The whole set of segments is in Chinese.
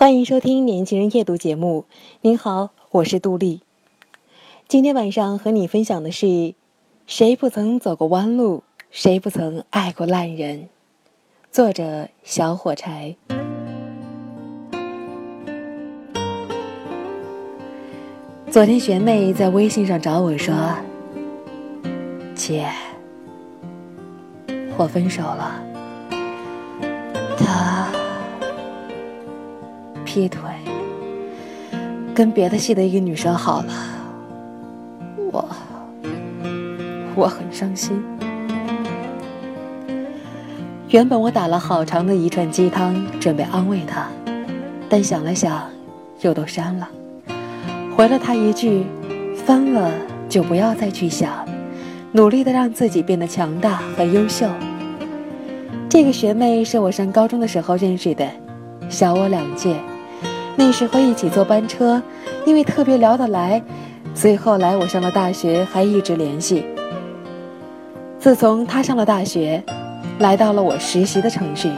欢迎收听《年轻人夜读》节目。您好，我是杜丽。今天晚上和你分享的是：谁不曾走过弯路，谁不曾爱过烂人。作者：小火柴。昨天学妹在微信上找我说：“姐，我分手了。”劈腿，跟别的系的一个女生好了，我我很伤心。原本我打了好长的一串鸡汤，准备安慰她，但想了想，又都删了，回了她一句：“分了就不要再去想，努力的让自己变得强大和优秀。”这个学妹是我上高中的时候认识的，小我两届。那时候一起坐班车，因为特别聊得来，所以后来我上了大学还一直联系。自从他上了大学，来到了我实习的城市，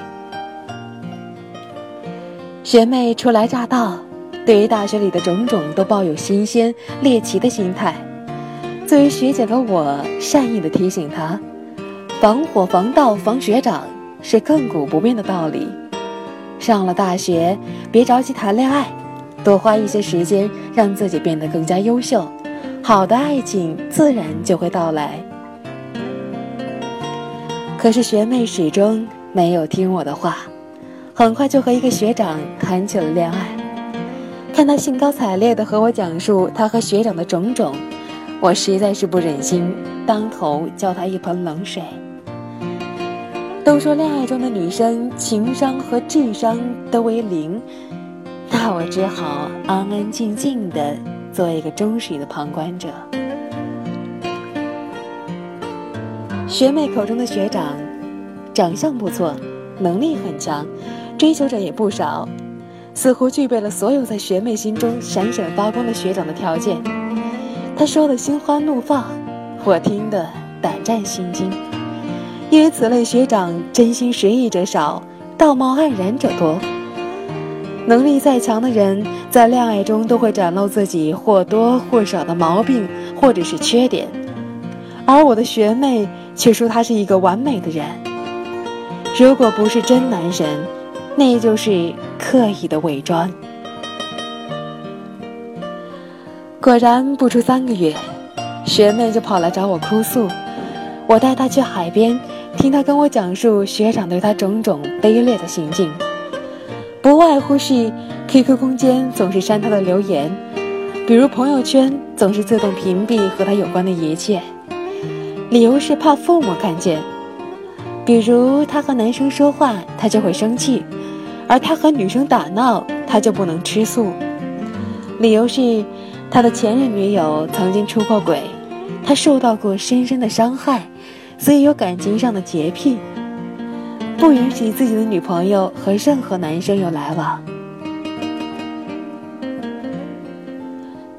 学妹初来乍到，对于大学里的种种都抱有新鲜猎奇的心态。作为学姐的我，善意的提醒她：防火防盗防学长是亘古不变的道理。上了大学，别着急谈恋爱，多花一些时间让自己变得更加优秀，好的爱情自然就会到来。可是学妹始终没有听我的话，很快就和一个学长谈起了恋爱。看他兴高采烈地和我讲述他和学长的种种，我实在是不忍心当头浇他一盆冷水。都说恋爱中的女生情商和智商都为零，那我只好安安静静的做一个忠实的旁观者。学妹口中的学长，长相不错，能力很强，追求者也不少，似乎具备了所有在学妹心中闪闪发光的学长的条件。他说的心花怒放，我听得胆战心惊。因为此类学长真心实意者少，道貌岸然者多。能力再强的人，在恋爱中都会展露自己或多或少的毛病或者是缺点，而我的学妹却说她是一个完美的人。如果不是真男神，那就是刻意的伪装。果然不出三个月，学妹就跑来找我哭诉，我带她去海边。听他跟我讲述学长对他种种卑劣的行径，不外乎是 QQ 空间总是删他的留言，比如朋友圈总是自动屏蔽和他有关的一切，理由是怕父母看见；比如他和男生说话，他就会生气，而他和女生打闹，他就不能吃素，理由是他的前任女友曾经出过轨，他受到过深深的伤害。所以有感情上的洁癖，不允许自己的女朋友和任何男生有来往。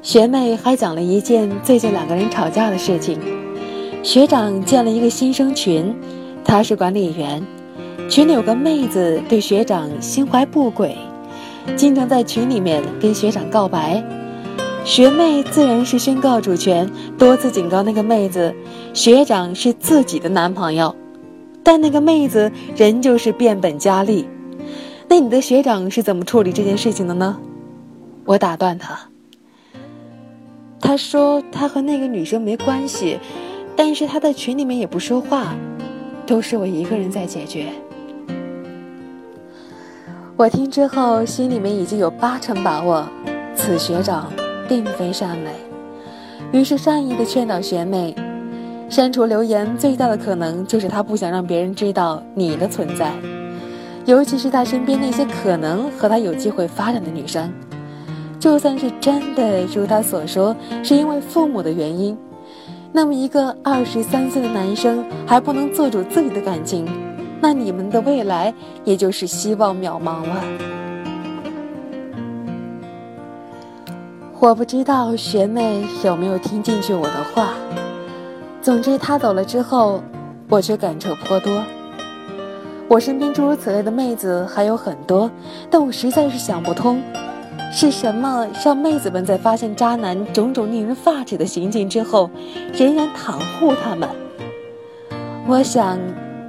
学妹还讲了一件最近两个人吵架的事情：学长建了一个新生群，他是管理员，群里有个妹子对学长心怀不轨，经常在群里面跟学长告白。学妹自然是宣告主权，多次警告那个妹子，学长是自己的男朋友，但那个妹子仍旧是变本加厉。那你的学长是怎么处理这件事情的呢？我打断他，他说他和那个女生没关系，但是他在群里面也不说话，都是我一个人在解决。我听之后心里面已经有八成把握，此学长。并非善美，于是善意的劝导学妹：删除留言最大的可能就是他不想让别人知道你的存在，尤其是他身边那些可能和他有机会发展的女生。就算是真的如他所说，是因为父母的原因，那么一个二十三岁的男生还不能做主自己的感情，那你们的未来也就是希望渺茫了。我不知道学妹有没有听进去我的话。总之，她走了之后，我却感触颇多。我身边诸如此类的妹子还有很多，但我实在是想不通，是什么让妹子们在发现渣男种种令人发指的行径之后，仍然袒护他们？我想，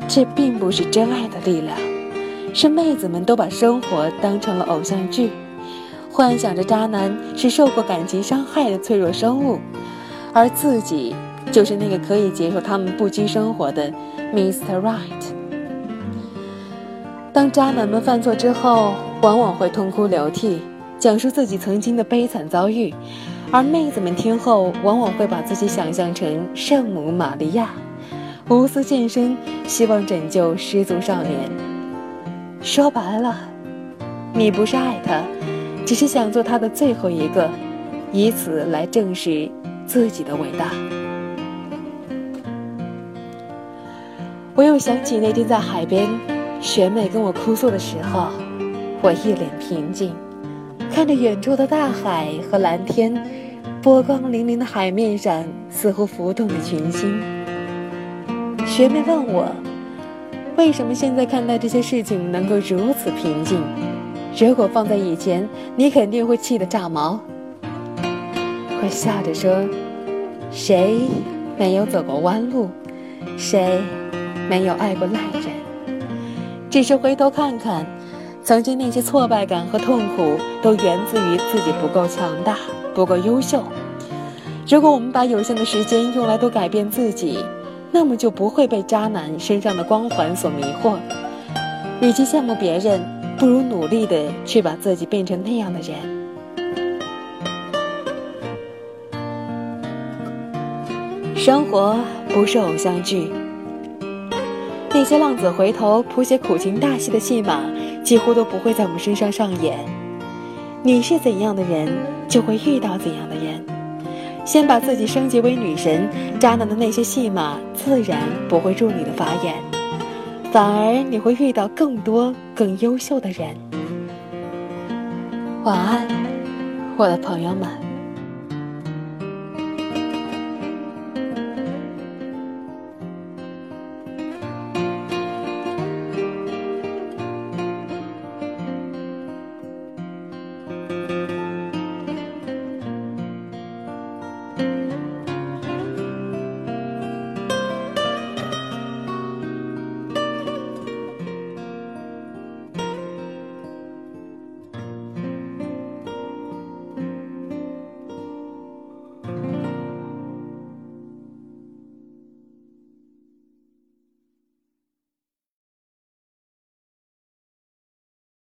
这并不是真爱的力量，是妹子们都把生活当成了偶像剧，幻想着渣男是受过感情伤害的脆弱生物，而自己。就是那个可以接受他们不羁生活的 Mr. Right。当渣男们犯错之后，往往会痛哭流涕，讲述自己曾经的悲惨遭遇，而妹子们听后，往往会把自己想象成圣母玛利亚，无私献身，希望拯救失足少年。说白了，你不是爱他，只是想做他的最后一个，以此来证实自己的伟大。我又想起那天在海边，学妹跟我哭诉的时候，我一脸平静，看着远处的大海和蓝天，波光粼粼的海面上似乎浮动着群星。学妹问我，为什么现在看待这些事情能够如此平静？如果放在以前，你肯定会气得炸毛。我笑着说，谁没有走过弯路？谁？没有爱过烂人，只是回头看看，曾经那些挫败感和痛苦，都源自于自己不够强大，不够优秀。如果我们把有限的时间用来都改变自己，那么就不会被渣男身上的光环所迷惑。与其羡慕别人，不如努力的去把自己变成那样的人。生活不是偶像剧。那些浪子回头谱写苦情大戏的戏码，几乎都不会在我们身上上演。你是怎样的人，就会遇到怎样的人。先把自己升级为女神，渣男的那些戏码自然不会入你的法眼，反而你会遇到更多更优秀的人。晚安，我的朋友们。